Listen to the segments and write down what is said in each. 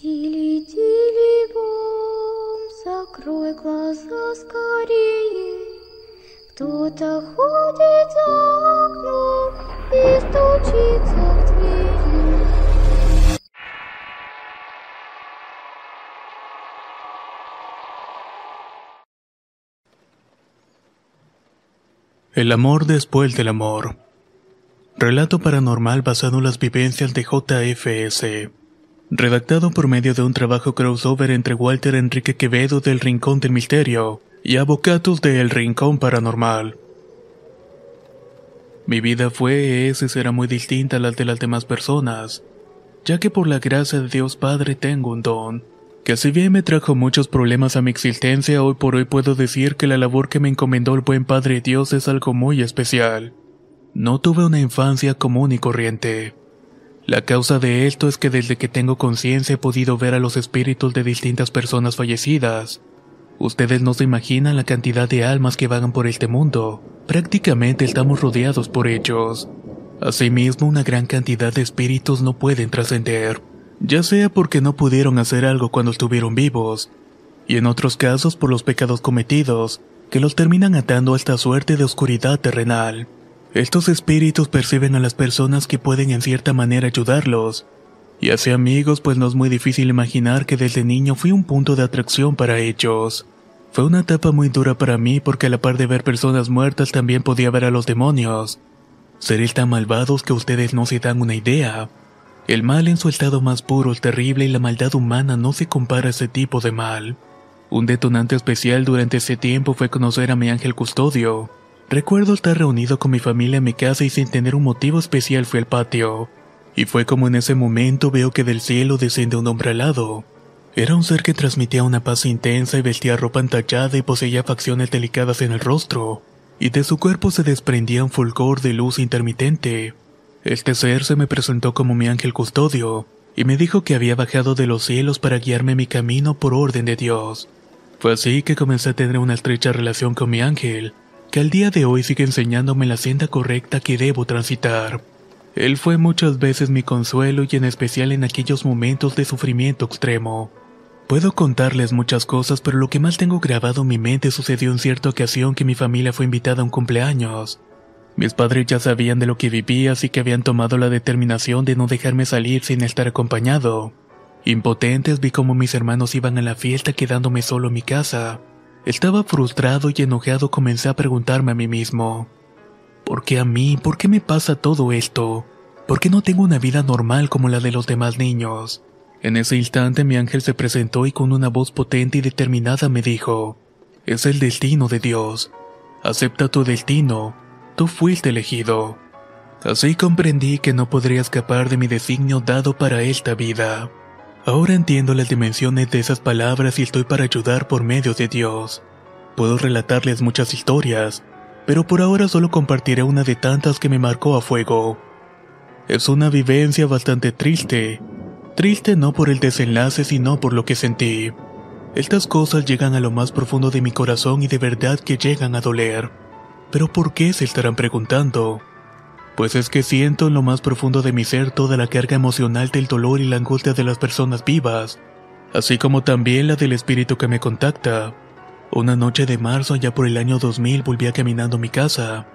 Тили-тили-бом, закрой глаза скорее. Кто-то ходит за окном и стучится в двери. El amor después del amor. Relato paranormal basado en las vivencias de JFS. Redactado por medio de un trabajo crossover entre Walter Enrique Quevedo del Rincón del Misterio y Avocatus de El Rincón Paranormal. Mi vida fue, es y será muy distinta a la de las demás personas, ya que por la gracia de Dios Padre tengo un don, que si bien me trajo muchos problemas a mi existencia, hoy por hoy puedo decir que la labor que me encomendó el buen Padre Dios es algo muy especial. No tuve una infancia común y corriente. La causa de esto es que desde que tengo conciencia he podido ver a los espíritus de distintas personas fallecidas. Ustedes no se imaginan la cantidad de almas que vagan por este mundo. Prácticamente estamos rodeados por ellos. Asimismo, una gran cantidad de espíritus no pueden trascender, ya sea porque no pudieron hacer algo cuando estuvieron vivos, y en otros casos por los pecados cometidos, que los terminan atando a esta suerte de oscuridad terrenal. Estos espíritus perciben a las personas que pueden en cierta manera ayudarlos, y hacia amigos pues no es muy difícil imaginar que desde niño fui un punto de atracción para ellos. Fue una etapa muy dura para mí porque a la par de ver personas muertas también podía ver a los demonios. Seres tan malvados que ustedes no se dan una idea. El mal en su estado más puro es terrible y la maldad humana no se compara a ese tipo de mal. Un detonante especial durante ese tiempo fue conocer a mi ángel custodio. Recuerdo estar reunido con mi familia en mi casa y sin tener un motivo especial fui al patio. Y fue como en ese momento veo que del cielo desciende un hombre alado. Era un ser que transmitía una paz intensa y vestía ropa entallada y poseía facciones delicadas en el rostro, y de su cuerpo se desprendía un fulgor de luz intermitente. Este ser se me presentó como mi ángel custodio, y me dijo que había bajado de los cielos para guiarme mi camino por orden de Dios. Fue así que comencé a tener una estrecha relación con mi ángel, que al día de hoy sigue enseñándome la senda correcta que debo transitar. Él fue muchas veces mi consuelo y en especial en aquellos momentos de sufrimiento extremo. Puedo contarles muchas cosas, pero lo que más tengo grabado en mi mente sucedió en cierta ocasión que mi familia fue invitada a un cumpleaños. Mis padres ya sabían de lo que vivía, así que habían tomado la determinación de no dejarme salir sin estar acompañado. Impotentes vi cómo mis hermanos iban a la fiesta quedándome solo en mi casa. Estaba frustrado y enojado comencé a preguntarme a mí mismo. ¿Por qué a mí? ¿Por qué me pasa todo esto? ¿Por qué no tengo una vida normal como la de los demás niños? En ese instante mi ángel se presentó y con una voz potente y determinada me dijo, es el destino de Dios. Acepta tu destino, tú fuiste elegido. Así comprendí que no podría escapar de mi designio dado para esta vida. Ahora entiendo las dimensiones de esas palabras y estoy para ayudar por medio de Dios. Puedo relatarles muchas historias, pero por ahora solo compartiré una de tantas que me marcó a fuego. Es una vivencia bastante triste, Triste no por el desenlace, sino por lo que sentí. Estas cosas llegan a lo más profundo de mi corazón y de verdad que llegan a doler. Pero ¿por qué se estarán preguntando? Pues es que siento en lo más profundo de mi ser toda la carga emocional del dolor y la angustia de las personas vivas, así como también la del espíritu que me contacta. Una noche de marzo allá por el año 2000 volvía caminando mi casa.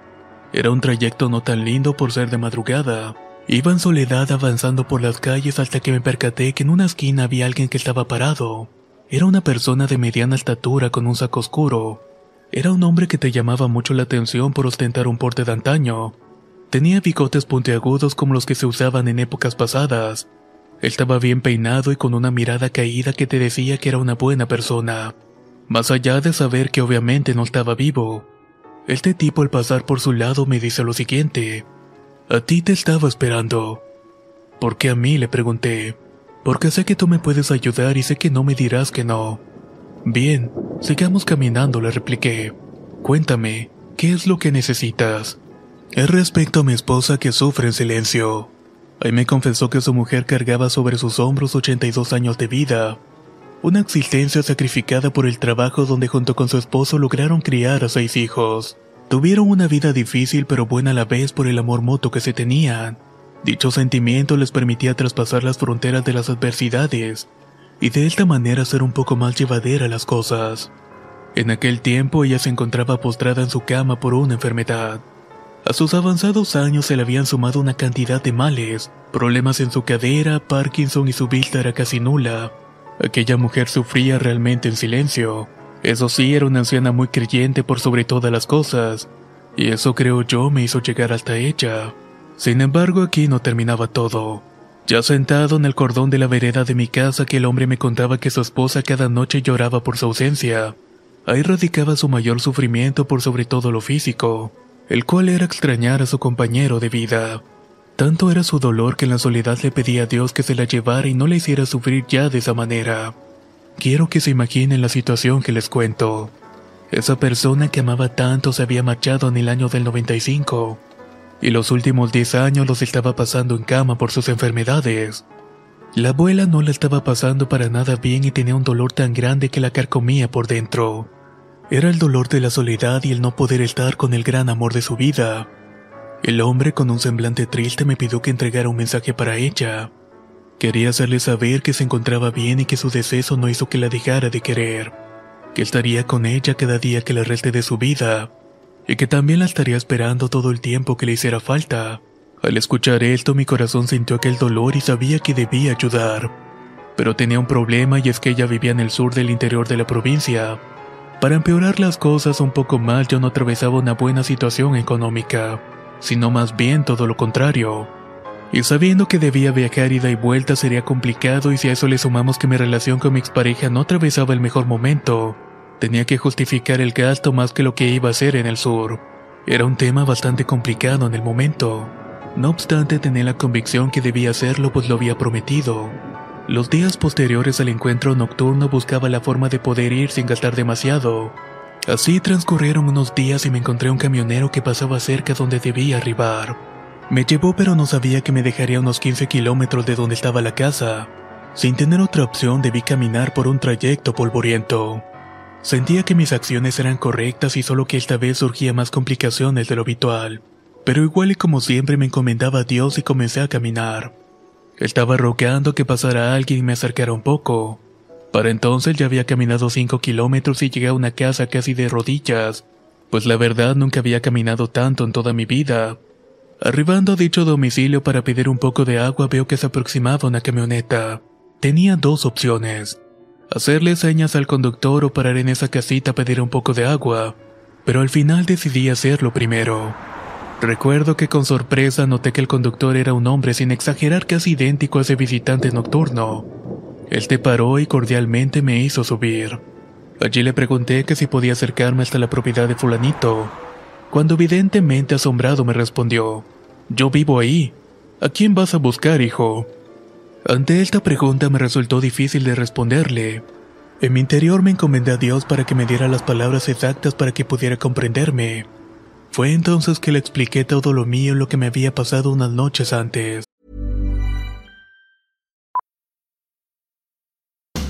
Era un trayecto no tan lindo por ser de madrugada. Iba en soledad avanzando por las calles hasta que me percaté que en una esquina había alguien que estaba parado. Era una persona de mediana estatura con un saco oscuro. Era un hombre que te llamaba mucho la atención por ostentar un porte de antaño. Tenía bigotes puntiagudos como los que se usaban en épocas pasadas. Estaba bien peinado y con una mirada caída que te decía que era una buena persona. Más allá de saber que obviamente no estaba vivo. Este tipo al pasar por su lado me dice lo siguiente. A ti te estaba esperando. ¿Por qué a mí? le pregunté. Porque sé que tú me puedes ayudar y sé que no me dirás que no. Bien, sigamos caminando, le repliqué. Cuéntame, ¿qué es lo que necesitas? Es respecto a mi esposa que sufre en silencio. Ahí me confesó que su mujer cargaba sobre sus hombros 82 años de vida, una existencia sacrificada por el trabajo donde junto con su esposo lograron criar a seis hijos. Tuvieron una vida difícil pero buena a la vez por el amor mutuo que se tenían. Dicho sentimiento les permitía traspasar las fronteras de las adversidades y de esta manera hacer un poco más llevadera las cosas. En aquel tiempo ella se encontraba postrada en su cama por una enfermedad. A sus avanzados años se le habían sumado una cantidad de males, problemas en su cadera, Parkinson y su vista era casi nula. Aquella mujer sufría realmente en silencio. Eso sí, era una anciana muy creyente por sobre todas las cosas, y eso creo yo me hizo llegar hasta ella. Sin embargo, aquí no terminaba todo. Ya sentado en el cordón de la vereda de mi casa, que el hombre me contaba que su esposa cada noche lloraba por su ausencia. Ahí radicaba su mayor sufrimiento por sobre todo lo físico, el cual era extrañar a su compañero de vida. Tanto era su dolor que en la soledad le pedía a Dios que se la llevara y no le hiciera sufrir ya de esa manera. Quiero que se imaginen la situación que les cuento. Esa persona que amaba tanto se había marchado en el año del 95 y los últimos 10 años los estaba pasando en cama por sus enfermedades. La abuela no la estaba pasando para nada bien y tenía un dolor tan grande que la carcomía por dentro. Era el dolor de la soledad y el no poder estar con el gran amor de su vida. El hombre con un semblante triste me pidió que entregara un mensaje para ella. Quería hacerle saber que se encontraba bien y que su deceso no hizo que la dejara de querer, que estaría con ella cada día que le reste de su vida, y que también la estaría esperando todo el tiempo que le hiciera falta. Al escuchar esto mi corazón sintió aquel dolor y sabía que debía ayudar. Pero tenía un problema y es que ella vivía en el sur del interior de la provincia. Para empeorar las cosas un poco más yo no atravesaba una buena situación económica sino más bien todo lo contrario. Y sabiendo que debía viajar ida y vuelta sería complicado y si a eso le sumamos que mi relación con mi expareja no atravesaba el mejor momento, tenía que justificar el gasto más que lo que iba a hacer en el sur. Era un tema bastante complicado en el momento. No obstante tenía la convicción que debía hacerlo pues lo había prometido. Los días posteriores al encuentro nocturno buscaba la forma de poder ir sin gastar demasiado, Así transcurrieron unos días y me encontré un camionero que pasaba cerca donde debía arribar. Me llevó pero no sabía que me dejaría unos 15 kilómetros de donde estaba la casa. Sin tener otra opción debí caminar por un trayecto polvoriento. Sentía que mis acciones eran correctas y solo que esta vez surgía más complicaciones de lo habitual. Pero igual y como siempre me encomendaba a Dios y comencé a caminar. Estaba rogando que pasara alguien y me acercara un poco. Para entonces ya había caminado 5 kilómetros y llegué a una casa casi de rodillas, pues la verdad nunca había caminado tanto en toda mi vida. Arribando a dicho domicilio para pedir un poco de agua veo que se aproximaba una camioneta. Tenía dos opciones. Hacerle señas al conductor o parar en esa casita a pedir un poco de agua, pero al final decidí hacerlo primero. Recuerdo que con sorpresa noté que el conductor era un hombre sin exagerar casi idéntico a ese visitante nocturno. Él te paró y cordialmente me hizo subir. Allí le pregunté que si podía acercarme hasta la propiedad de fulanito, cuando evidentemente asombrado me respondió, yo vivo ahí. ¿A quién vas a buscar, hijo? Ante esta pregunta me resultó difícil de responderle. En mi interior me encomendé a Dios para que me diera las palabras exactas para que pudiera comprenderme. Fue entonces que le expliqué todo lo mío lo que me había pasado unas noches antes.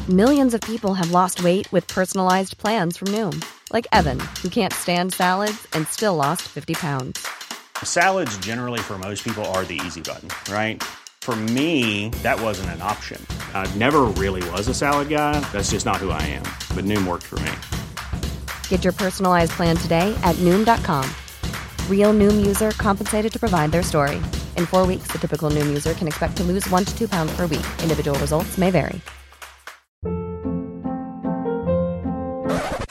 Millions of people have lost weight with personalized plans from Noom, like Evan, who can't stand salads and still lost 50 pounds. Salads, generally, for most people, are the easy button, right? For me, that wasn't an option. I never really was a salad guy. That's just not who I am. But Noom worked for me. Get your personalized plan today at Noom.com. Real Noom user compensated to provide their story. In four weeks, the typical Noom user can expect to lose one to two pounds per week. Individual results may vary.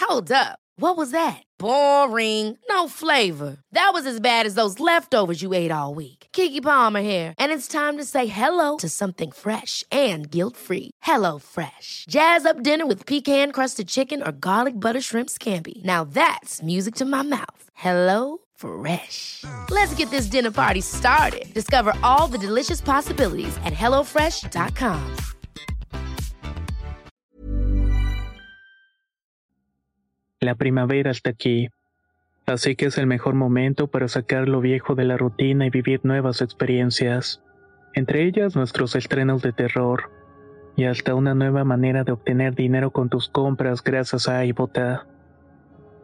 Hold up. What was that? Boring. No flavor. That was as bad as those leftovers you ate all week. Kiki Palmer here, and it's time to say hello to something fresh and guilt-free. Hello Fresh. Jazz up dinner with pecan-crusted chicken or garlic butter shrimp scampi. Now that's music to my mouth. Hello Fresh. Let's get this dinner party started. Discover all the delicious possibilities at hellofresh.com. La primavera está aquí, así que es el mejor momento para sacar lo viejo de la rutina y vivir nuevas experiencias, entre ellas nuestros estrenos de terror y hasta una nueva manera de obtener dinero con tus compras gracias a iBota.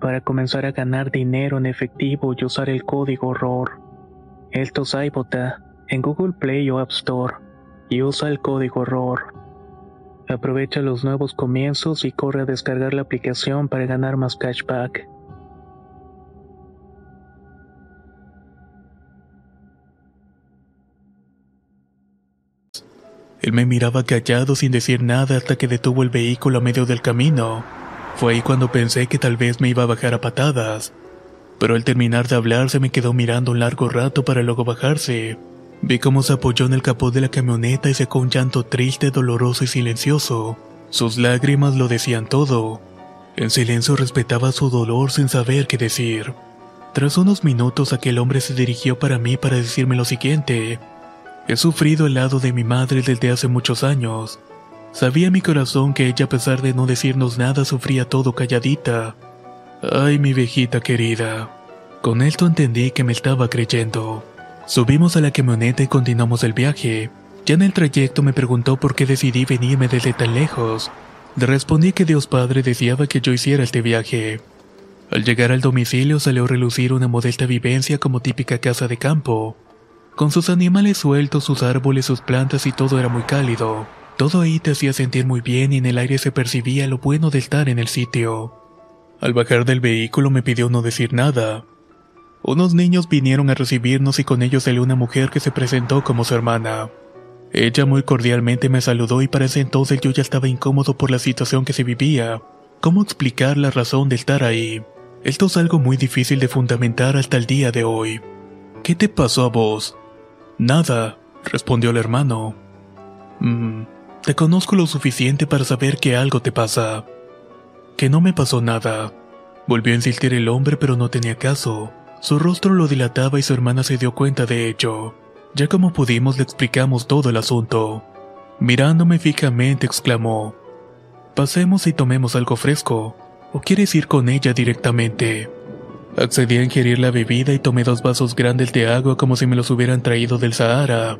para comenzar a ganar dinero en efectivo y usar el código ROR. Esto es iBota en Google Play o App Store y usa el código ROR. Aprovecha los nuevos comienzos y corre a descargar la aplicación para ganar más cashback. Él me miraba callado sin decir nada hasta que detuvo el vehículo a medio del camino. Fue ahí cuando pensé que tal vez me iba a bajar a patadas. Pero al terminar de hablar se me quedó mirando un largo rato para luego bajarse. Vi cómo se apoyó en el capó de la camioneta y secó un llanto triste, doloroso y silencioso. Sus lágrimas lo decían todo. En silencio respetaba su dolor sin saber qué decir. Tras unos minutos aquel hombre se dirigió para mí para decirme lo siguiente. He sufrido al lado de mi madre desde hace muchos años. Sabía mi corazón que ella a pesar de no decirnos nada sufría todo calladita. Ay, mi viejita querida. Con esto entendí que me estaba creyendo. Subimos a la camioneta y continuamos el viaje. Ya en el trayecto me preguntó por qué decidí venirme desde tan lejos. Le respondí que Dios Padre deseaba que yo hiciera este viaje. Al llegar al domicilio salió a relucir una modesta vivencia como típica casa de campo. Con sus animales sueltos, sus árboles, sus plantas y todo era muy cálido. Todo ahí te hacía sentir muy bien y en el aire se percibía lo bueno de estar en el sitio. Al bajar del vehículo me pidió no decir nada. Unos niños vinieron a recibirnos y con ellos salió una mujer que se presentó como su hermana. Ella muy cordialmente me saludó y para ese entonces yo ya estaba incómodo por la situación que se vivía. ¿Cómo explicar la razón de estar ahí? Esto es algo muy difícil de fundamentar hasta el día de hoy. ¿Qué te pasó a vos? Nada, respondió el hermano. Te conozco lo suficiente para saber que algo te pasa. Que no me pasó nada. Volvió a insistir el hombre pero no tenía caso. Su rostro lo dilataba y su hermana se dio cuenta de ello. Ya como pudimos le explicamos todo el asunto. Mirándome fijamente exclamó, Pasemos y tomemos algo fresco, o quieres ir con ella directamente. Accedí a ingerir la bebida y tomé dos vasos grandes de agua como si me los hubieran traído del Sahara.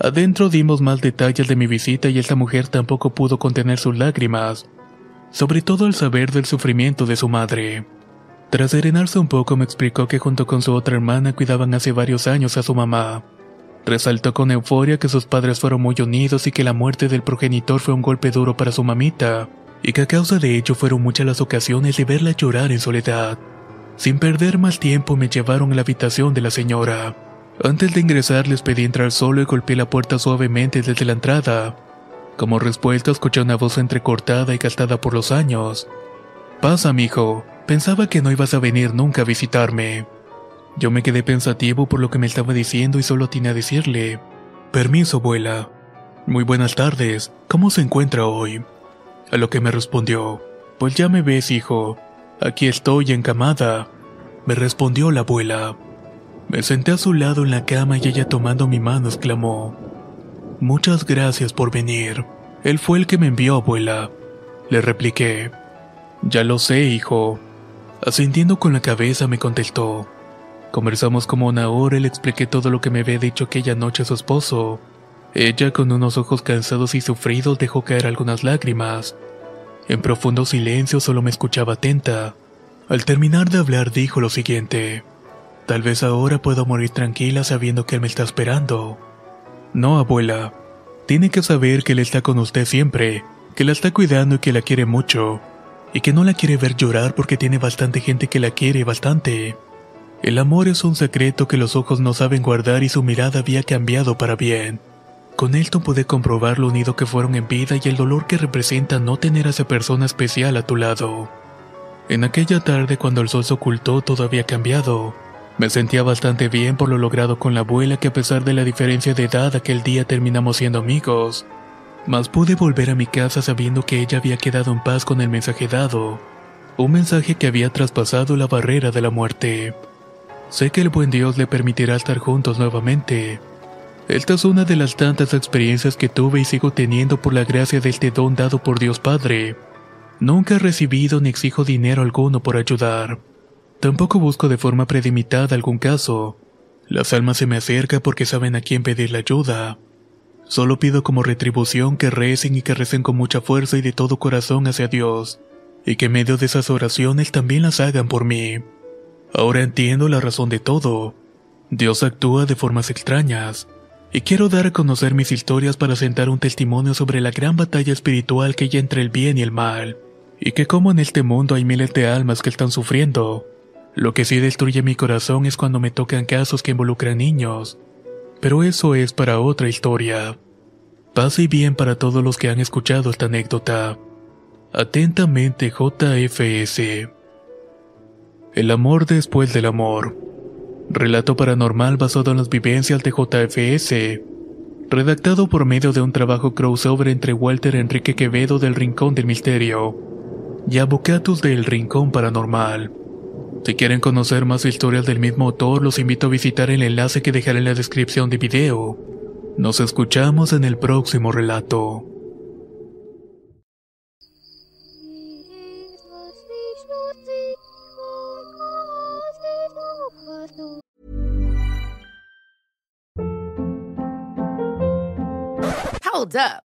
Adentro dimos más detalles de mi visita y esta mujer tampoco pudo contener sus lágrimas, sobre todo al saber del sufrimiento de su madre. Tras serenarse un poco me explicó que junto con su otra hermana cuidaban hace varios años a su mamá. Resaltó con euforia que sus padres fueron muy unidos y que la muerte del progenitor fue un golpe duro para su mamita, y que a causa de ello fueron muchas las ocasiones de verla llorar en soledad. Sin perder más tiempo me llevaron a la habitación de la señora. Antes de ingresar les pedí entrar solo y golpeé la puerta suavemente desde la entrada. Como respuesta escuché una voz entrecortada y gastada por los años. Pasa, mijo. Pensaba que no ibas a venir nunca a visitarme. Yo me quedé pensativo por lo que me estaba diciendo y solo tenía a decirle, Permiso, abuela. Muy buenas tardes. ¿Cómo se encuentra hoy? A lo que me respondió, Pues ya me ves, hijo. Aquí estoy encamada. Me respondió la abuela. Me senté a su lado en la cama y ella tomando mi mano exclamó, Muchas gracias por venir. Él fue el que me envió, abuela. Le repliqué, Ya lo sé, hijo. Asintiendo con la cabeza me contestó, Conversamos como una hora y le expliqué todo lo que me había dicho aquella noche a su esposo. Ella, con unos ojos cansados y sufridos, dejó caer algunas lágrimas. En profundo silencio solo me escuchaba atenta. Al terminar de hablar dijo lo siguiente. Tal vez ahora puedo morir tranquila sabiendo que él me está esperando. No, abuela. Tiene que saber que él está con usted siempre, que la está cuidando y que la quiere mucho, y que no la quiere ver llorar porque tiene bastante gente que la quiere bastante. El amor es un secreto que los ojos no saben guardar y su mirada había cambiado para bien. Con Elton pude comprobar lo unido que fueron en vida y el dolor que representa no tener a esa persona especial a tu lado. En aquella tarde cuando el sol se ocultó todo había cambiado. Me sentía bastante bien por lo logrado con la abuela que a pesar de la diferencia de edad aquel día terminamos siendo amigos. Mas pude volver a mi casa sabiendo que ella había quedado en paz con el mensaje dado. Un mensaje que había traspasado la barrera de la muerte. Sé que el buen Dios le permitirá estar juntos nuevamente. Esta es una de las tantas experiencias que tuve y sigo teniendo por la gracia de este don dado por Dios Padre. Nunca he recibido ni exijo dinero alguno por ayudar. Tampoco busco de forma predimitada algún caso. Las almas se me acercan porque saben a quién pedirle ayuda. Solo pido como retribución que recen y que recen con mucha fuerza y de todo corazón hacia Dios, y que en medio de esas oraciones también las hagan por mí. Ahora entiendo la razón de todo. Dios actúa de formas extrañas, y quiero dar a conocer mis historias para sentar un testimonio sobre la gran batalla espiritual que hay entre el bien y el mal, y que como en este mundo hay miles de almas que están sufriendo, lo que sí destruye mi corazón es cuando me tocan casos que involucran niños. Pero eso es para otra historia. Paz y bien para todos los que han escuchado esta anécdota. Atentamente JFS. El amor después del amor. Relato paranormal basado en las vivencias de JFS. Redactado por medio de un trabajo crossover entre Walter Enrique Quevedo del Rincón del Misterio y Avocatus del Rincón Paranormal. Si quieren conocer más historias del mismo autor, los invito a visitar el enlace que dejaré en la descripción de video. Nos escuchamos en el próximo relato. Hold up.